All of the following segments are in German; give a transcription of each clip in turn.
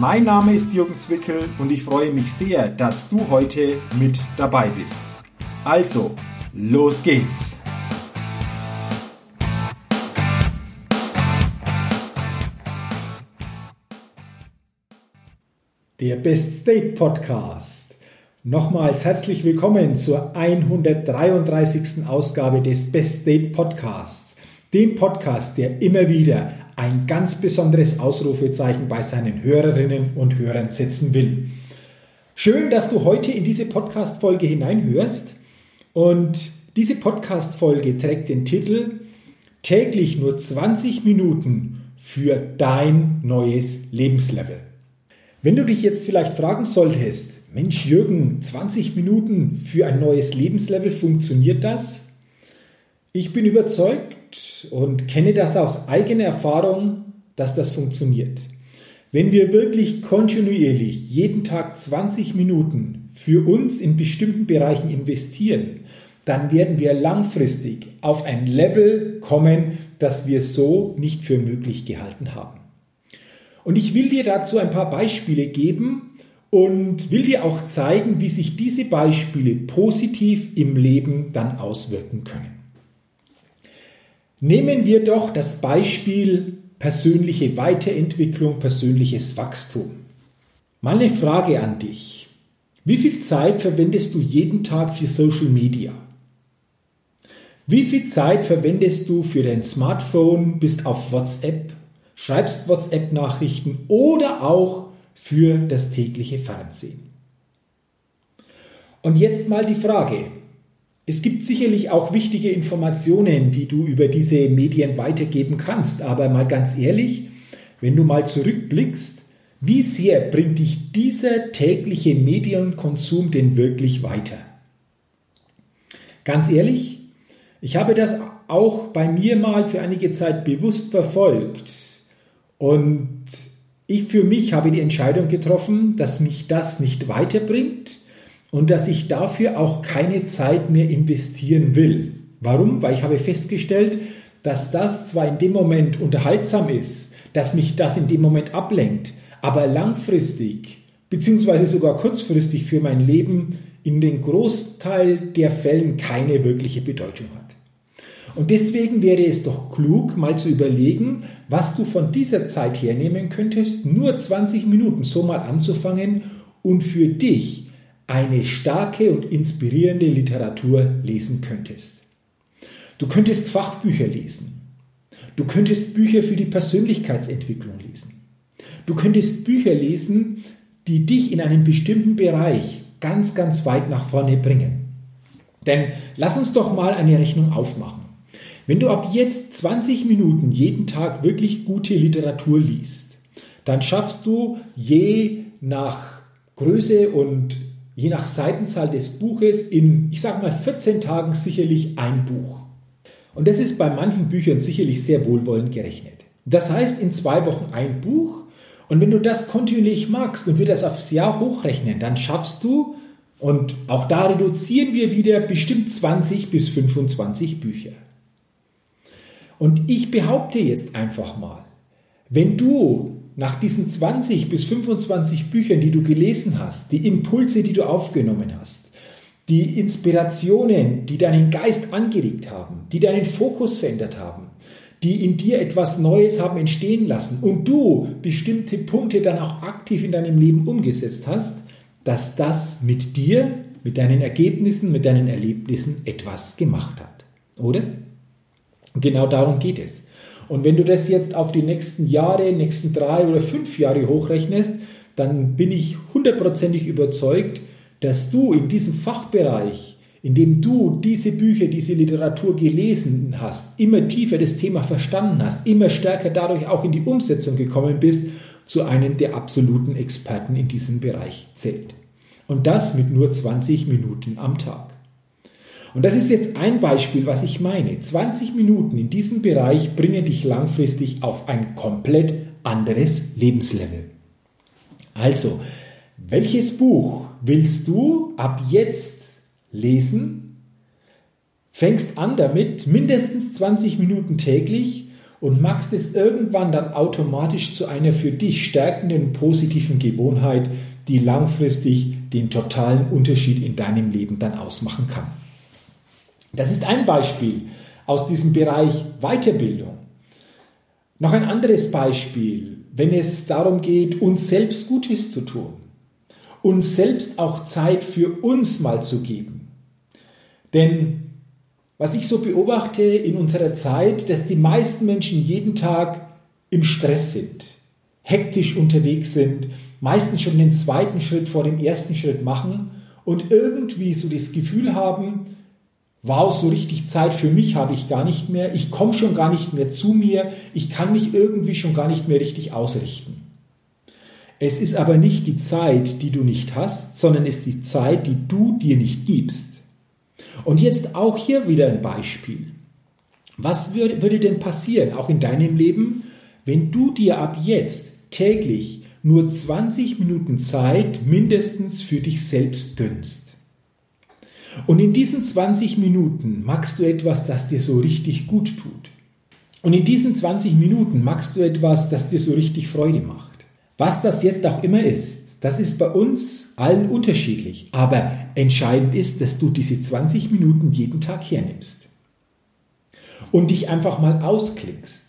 Mein Name ist Jürgen Zwickel und ich freue mich sehr, dass du heute mit dabei bist. Also, los geht's! Der Best State Podcast. Nochmals herzlich willkommen zur 133. Ausgabe des Best State Podcasts, dem Podcast, der immer wieder ein ganz besonderes Ausrufezeichen bei seinen Hörerinnen und Hörern setzen will. Schön, dass du heute in diese Podcast-Folge hineinhörst. Und diese Podcast-Folge trägt den Titel Täglich nur 20 Minuten für dein neues Lebenslevel. Wenn du dich jetzt vielleicht fragen solltest, Mensch Jürgen, 20 Minuten für ein neues Lebenslevel, funktioniert das? Ich bin überzeugt, und kenne das aus eigener Erfahrung, dass das funktioniert. Wenn wir wirklich kontinuierlich jeden Tag 20 Minuten für uns in bestimmten Bereichen investieren, dann werden wir langfristig auf ein Level kommen, das wir so nicht für möglich gehalten haben. Und ich will dir dazu ein paar Beispiele geben und will dir auch zeigen, wie sich diese Beispiele positiv im Leben dann auswirken können. Nehmen wir doch das Beispiel persönliche Weiterentwicklung, persönliches Wachstum. Mal eine Frage an dich. Wie viel Zeit verwendest du jeden Tag für Social Media? Wie viel Zeit verwendest du für dein Smartphone, bist auf WhatsApp, schreibst WhatsApp-Nachrichten oder auch für das tägliche Fernsehen? Und jetzt mal die Frage, es gibt sicherlich auch wichtige Informationen, die du über diese Medien weitergeben kannst. Aber mal ganz ehrlich, wenn du mal zurückblickst, wie sehr bringt dich dieser tägliche Medienkonsum denn wirklich weiter? Ganz ehrlich, ich habe das auch bei mir mal für einige Zeit bewusst verfolgt. Und ich für mich habe die Entscheidung getroffen, dass mich das nicht weiterbringt und dass ich dafür auch keine Zeit mehr investieren will. Warum? Weil ich habe festgestellt, dass das zwar in dem Moment unterhaltsam ist, dass mich das in dem Moment ablenkt, aber langfristig beziehungsweise sogar kurzfristig für mein Leben in den Großteil der Fällen keine wirkliche Bedeutung hat. Und deswegen wäre es doch klug, mal zu überlegen, was du von dieser Zeit hernehmen könntest, nur 20 Minuten so mal anzufangen und für dich eine starke und inspirierende Literatur lesen könntest. Du könntest Fachbücher lesen. Du könntest Bücher für die Persönlichkeitsentwicklung lesen. Du könntest Bücher lesen, die dich in einem bestimmten Bereich ganz, ganz weit nach vorne bringen. Denn lass uns doch mal eine Rechnung aufmachen. Wenn du ab jetzt 20 Minuten jeden Tag wirklich gute Literatur liest, dann schaffst du je nach Größe und je nach Seitenzahl des Buches in, ich sage mal, 14 Tagen sicherlich ein Buch. Und das ist bei manchen Büchern sicherlich sehr wohlwollend gerechnet. Das heißt, in zwei Wochen ein Buch. Und wenn du das kontinuierlich magst und wir das aufs Jahr hochrechnen, dann schaffst du, und auch da reduzieren wir wieder bestimmt 20 bis 25 Bücher. Und ich behaupte jetzt einfach mal, wenn du nach diesen 20 bis 25 Büchern, die du gelesen hast, die Impulse, die du aufgenommen hast, die Inspirationen, die deinen Geist angeregt haben, die deinen Fokus verändert haben, die in dir etwas Neues haben entstehen lassen und du bestimmte Punkte dann auch aktiv in deinem Leben umgesetzt hast, dass das mit dir, mit deinen Ergebnissen, mit deinen Erlebnissen etwas gemacht hat. Oder? genau darum geht es. Und wenn du das jetzt auf die nächsten Jahre, nächsten drei oder fünf Jahre hochrechnest, dann bin ich hundertprozentig überzeugt, dass du in diesem Fachbereich, in dem du diese Bücher, diese Literatur gelesen hast, immer tiefer das Thema verstanden hast, immer stärker dadurch auch in die Umsetzung gekommen bist, zu einem der absoluten Experten in diesem Bereich zählt. Und das mit nur 20 Minuten am Tag. Und das ist jetzt ein Beispiel, was ich meine. 20 Minuten in diesem Bereich bringen dich langfristig auf ein komplett anderes Lebenslevel. Also, welches Buch willst du ab jetzt lesen? Fängst an damit, mindestens 20 Minuten täglich und machst es irgendwann dann automatisch zu einer für dich stärkenden positiven Gewohnheit, die langfristig den totalen Unterschied in deinem Leben dann ausmachen kann. Das ist ein Beispiel aus diesem Bereich Weiterbildung. Noch ein anderes Beispiel, wenn es darum geht, uns selbst Gutes zu tun, uns selbst auch Zeit für uns mal zu geben. Denn was ich so beobachte in unserer Zeit, dass die meisten Menschen jeden Tag im Stress sind, hektisch unterwegs sind, meistens schon den zweiten Schritt vor dem ersten Schritt machen und irgendwie so das Gefühl haben, wow, so richtig Zeit für mich habe ich gar nicht mehr, ich komme schon gar nicht mehr zu mir, ich kann mich irgendwie schon gar nicht mehr richtig ausrichten. Es ist aber nicht die Zeit, die du nicht hast, sondern es ist die Zeit, die du dir nicht gibst. Und jetzt auch hier wieder ein Beispiel. Was würde denn passieren, auch in deinem Leben, wenn du dir ab jetzt täglich nur 20 Minuten Zeit mindestens für dich selbst gönnst? Und in diesen 20 Minuten machst du etwas, das dir so richtig gut tut. Und in diesen 20 Minuten machst du etwas, das dir so richtig Freude macht. Was das jetzt auch immer ist, das ist bei uns allen unterschiedlich. Aber entscheidend ist, dass du diese 20 Minuten jeden Tag hernimmst und dich einfach mal ausklickst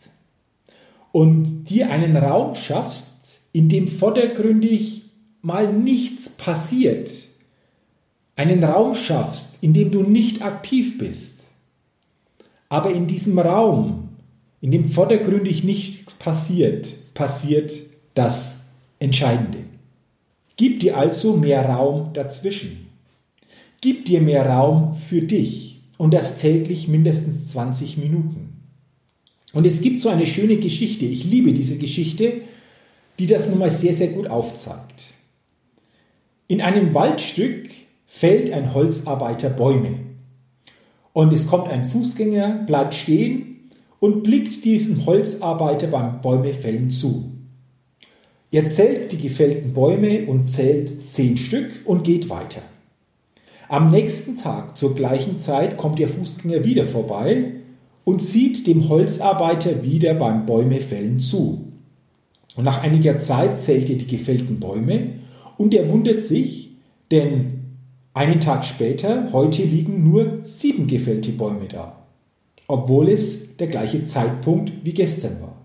und dir einen Raum schaffst, in dem vordergründig mal nichts passiert. Einen Raum schaffst, in dem du nicht aktiv bist. Aber in diesem Raum, in dem vordergründig nichts passiert, passiert das Entscheidende. Gib dir also mehr Raum dazwischen. Gib dir mehr Raum für dich und das täglich mindestens 20 Minuten. Und es gibt so eine schöne Geschichte, ich liebe diese Geschichte, die das nun mal sehr, sehr gut aufzeigt. In einem Waldstück fällt ein Holzarbeiter Bäume. Und es kommt ein Fußgänger, bleibt stehen und blickt diesem Holzarbeiter beim Bäumefällen zu. Er zählt die gefällten Bäume und zählt zehn Stück und geht weiter. Am nächsten Tag zur gleichen Zeit kommt der Fußgänger wieder vorbei und sieht dem Holzarbeiter wieder beim Bäumefällen zu. Und nach einiger Zeit zählt er die gefällten Bäume und er wundert sich, denn einen Tag später, heute liegen nur sieben gefällte Bäume da, obwohl es der gleiche Zeitpunkt wie gestern war.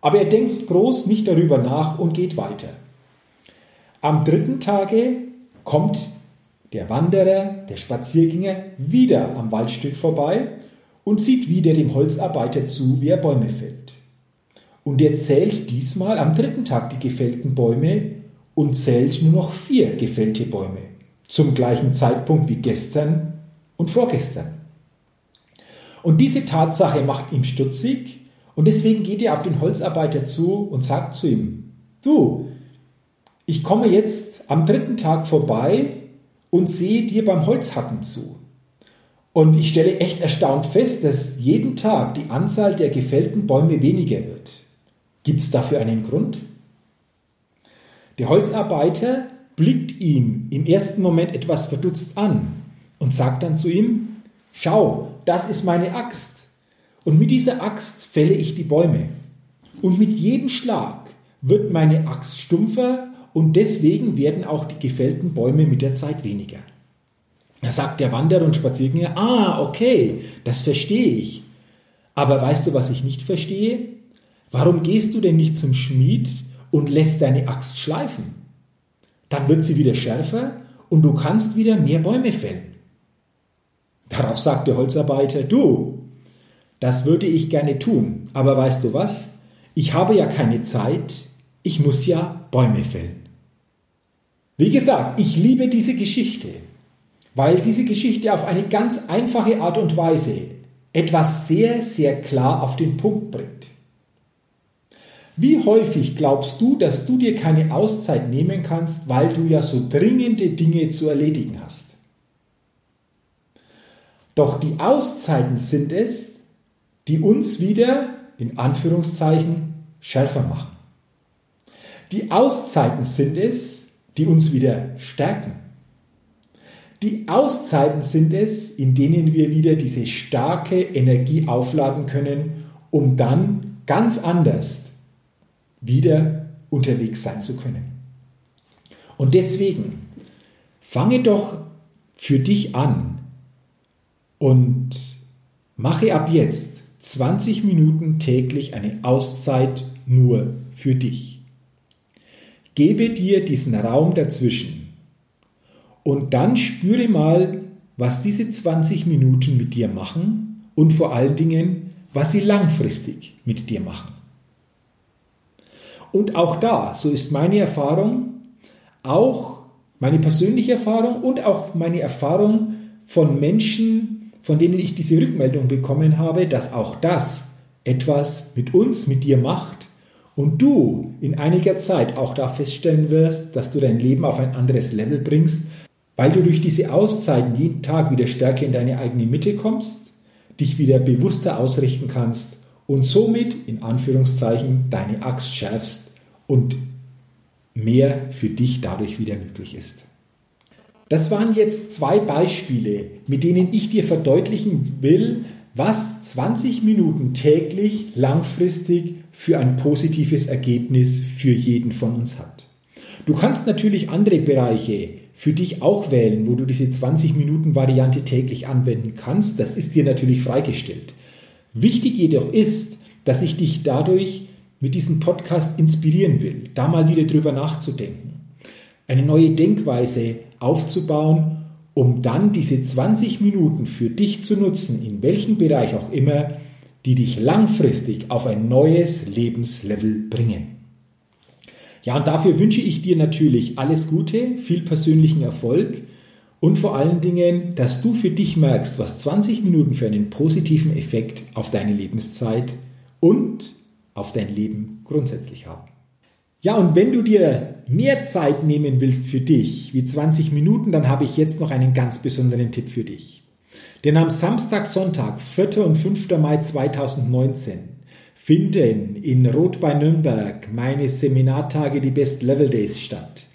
Aber er denkt groß nicht darüber nach und geht weiter. Am dritten Tage kommt der Wanderer, der Spaziergänger, wieder am Waldstück vorbei und sieht wieder dem Holzarbeiter zu, wie er Bäume fällt. Und er zählt diesmal am dritten Tag die gefällten Bäume und zählt nur noch vier gefällte Bäume. Zum gleichen Zeitpunkt wie gestern und vorgestern. Und diese Tatsache macht ihm stutzig und deswegen geht er auf den Holzarbeiter zu und sagt zu ihm, du, ich komme jetzt am dritten Tag vorbei und sehe dir beim Holzhacken zu. Und ich stelle echt erstaunt fest, dass jeden Tag die Anzahl der gefällten Bäume weniger wird. Gibt es dafür einen Grund? Der Holzarbeiter blickt ihn im ersten Moment etwas verdutzt an und sagt dann zu ihm, schau, das ist meine Axt. Und mit dieser Axt fälle ich die Bäume. Und mit jedem Schlag wird meine Axt stumpfer und deswegen werden auch die gefällten Bäume mit der Zeit weniger. Da sagt der Wanderer und Spaziergänger, ah, okay, das verstehe ich. Aber weißt du, was ich nicht verstehe? Warum gehst du denn nicht zum Schmied und lässt deine Axt schleifen? Dann wird sie wieder schärfer und du kannst wieder mehr Bäume fällen. Darauf sagt der Holzarbeiter, du, das würde ich gerne tun, aber weißt du was? Ich habe ja keine Zeit, ich muss ja Bäume fällen. Wie gesagt, ich liebe diese Geschichte, weil diese Geschichte auf eine ganz einfache Art und Weise etwas sehr, sehr klar auf den Punkt bringt. Wie häufig glaubst du, dass du dir keine Auszeit nehmen kannst, weil du ja so dringende Dinge zu erledigen hast? Doch die Auszeiten sind es, die uns wieder, in Anführungszeichen, schärfer machen. Die Auszeiten sind es, die uns wieder stärken. Die Auszeiten sind es, in denen wir wieder diese starke Energie aufladen können, um dann ganz anders wieder unterwegs sein zu können. Und deswegen fange doch für dich an und mache ab jetzt 20 Minuten täglich eine Auszeit nur für dich. Gebe dir diesen Raum dazwischen und dann spüre mal, was diese 20 Minuten mit dir machen und vor allen Dingen, was sie langfristig mit dir machen. Und auch da, so ist meine Erfahrung, auch meine persönliche Erfahrung und auch meine Erfahrung von Menschen, von denen ich diese Rückmeldung bekommen habe, dass auch das etwas mit uns, mit dir macht und du in einiger Zeit auch da feststellen wirst, dass du dein Leben auf ein anderes Level bringst, weil du durch diese Auszeiten jeden Tag wieder stärker in deine eigene Mitte kommst, dich wieder bewusster ausrichten kannst und somit in Anführungszeichen deine Axt schärfst und mehr für dich dadurch wieder möglich ist. Das waren jetzt zwei Beispiele, mit denen ich dir verdeutlichen will, was 20 Minuten täglich langfristig für ein positives Ergebnis für jeden von uns hat. Du kannst natürlich andere Bereiche für dich auch wählen, wo du diese 20 Minuten Variante täglich anwenden kannst. Das ist dir natürlich freigestellt. Wichtig jedoch ist, dass ich dich dadurch mit diesem Podcast inspirieren will, da mal wieder drüber nachzudenken, eine neue Denkweise aufzubauen, um dann diese 20 Minuten für dich zu nutzen, in welchem Bereich auch immer, die dich langfristig auf ein neues Lebenslevel bringen. Ja, und dafür wünsche ich dir natürlich alles Gute, viel persönlichen Erfolg und vor allen Dingen, dass du für dich merkst, was 20 Minuten für einen positiven Effekt auf deine Lebenszeit und auf dein Leben grundsätzlich haben. Ja, und wenn du dir mehr Zeit nehmen willst für dich, wie 20 Minuten, dann habe ich jetzt noch einen ganz besonderen Tipp für dich. Denn am Samstag, Sonntag, 4. und 5. Mai 2019 finden in Rot bei Nürnberg meine Seminartage, die Best Level Days statt.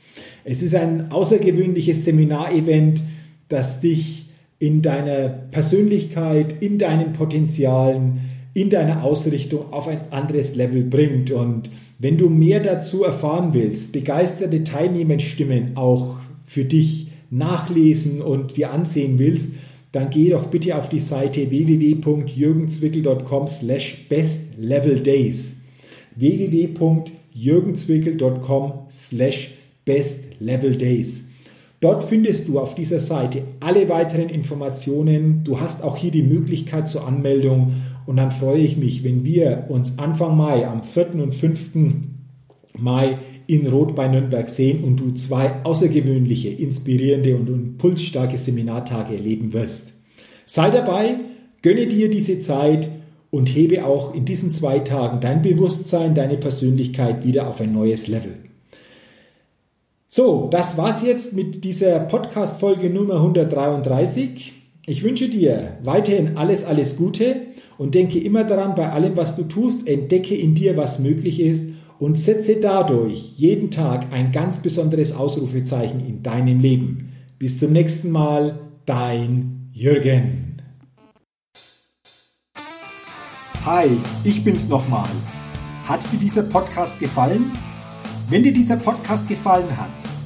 Es ist ein außergewöhnliches Seminarevent, das dich in deiner Persönlichkeit, in deinen Potenzialen, in deiner Ausrichtung auf ein anderes Level bringt. Und wenn du mehr dazu erfahren willst, begeisterte Teilnehmerstimmen auch für dich nachlesen und dir ansehen willst, dann geh doch bitte auf die Seite www.jürgenzwickel.com slash bestleveldays www.jürgenzwickel.com slash bestleveldays Dort findest du auf dieser Seite alle weiteren Informationen. Du hast auch hier die Möglichkeit zur Anmeldung und dann freue ich mich, wenn wir uns Anfang Mai, am 4. und 5. Mai in Rot bei Nürnberg sehen und du zwei außergewöhnliche, inspirierende und impulsstarke Seminartage erleben wirst. Sei dabei, gönne dir diese Zeit und hebe auch in diesen zwei Tagen dein Bewusstsein, deine Persönlichkeit wieder auf ein neues Level. So, das war's jetzt mit dieser Podcast-Folge Nummer 133. Ich wünsche dir weiterhin alles, alles Gute und denke immer daran, bei allem, was du tust, entdecke in dir, was möglich ist und setze dadurch jeden Tag ein ganz besonderes Ausrufezeichen in deinem Leben. Bis zum nächsten Mal, dein Jürgen. Hi, ich bin's nochmal. Hat dir dieser Podcast gefallen? Wenn dir dieser Podcast gefallen hat,